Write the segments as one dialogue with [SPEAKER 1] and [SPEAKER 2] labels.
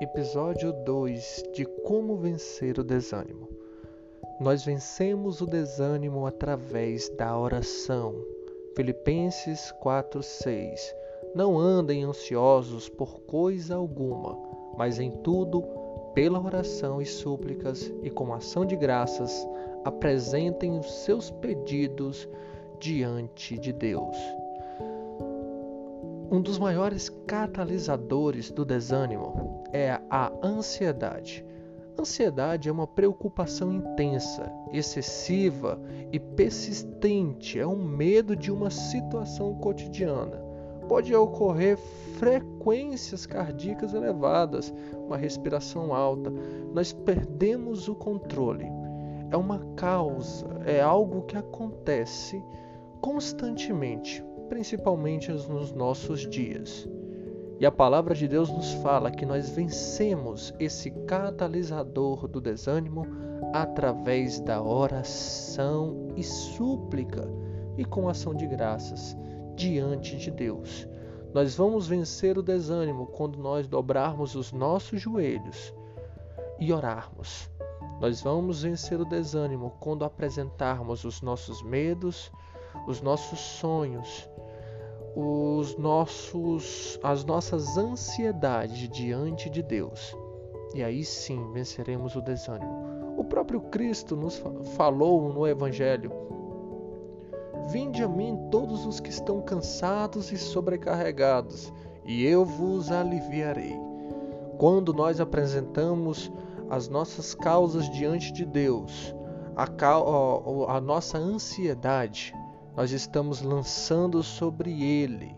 [SPEAKER 1] episódio 2 de Como Vencer o Desânimo. Nós vencemos o desânimo através da oração. Filipenses 4:6. Não andem ansiosos por coisa alguma, mas em tudo, pela oração e súplicas e com ação de graças, apresentem os seus pedidos diante de Deus. Um dos maiores catalisadores do desânimo é a ansiedade. Ansiedade é uma preocupação intensa, excessiva e persistente, é um medo de uma situação cotidiana. Pode ocorrer frequências cardíacas elevadas, uma respiração alta. Nós perdemos o controle. É uma causa, é algo que acontece constantemente, principalmente nos nossos dias. E a palavra de Deus nos fala que nós vencemos esse catalisador do desânimo através da oração e súplica e com ação de graças diante de Deus. Nós vamos vencer o desânimo quando nós dobrarmos os nossos joelhos e orarmos. Nós vamos vencer o desânimo quando apresentarmos os nossos medos, os nossos sonhos, os nossos as nossas ansiedades diante de Deus. E aí sim venceremos o desânimo. O próprio Cristo nos falou no evangelho: Vinde a mim todos os que estão cansados e sobrecarregados, e eu vos aliviarei. Quando nós apresentamos as nossas causas diante de Deus, a, a, nossa ansiedade, nós estamos lançando sobre ele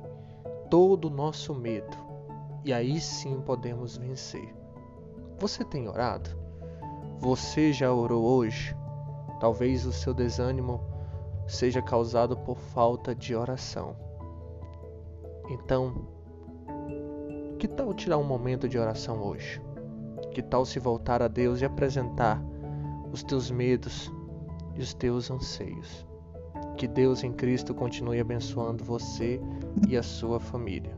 [SPEAKER 1] todo o nosso medo. E aí sim podemos vencer. Você tem orado? Você já orou hoje? Talvez o seu desânimo seja causado por falta de oração. Então, que tal tirar um momento de oração hoje? Que tal se voltar a Deus e apresentar os teus medos e os teus anseios? Que Deus em Cristo continue abençoando você e a sua família.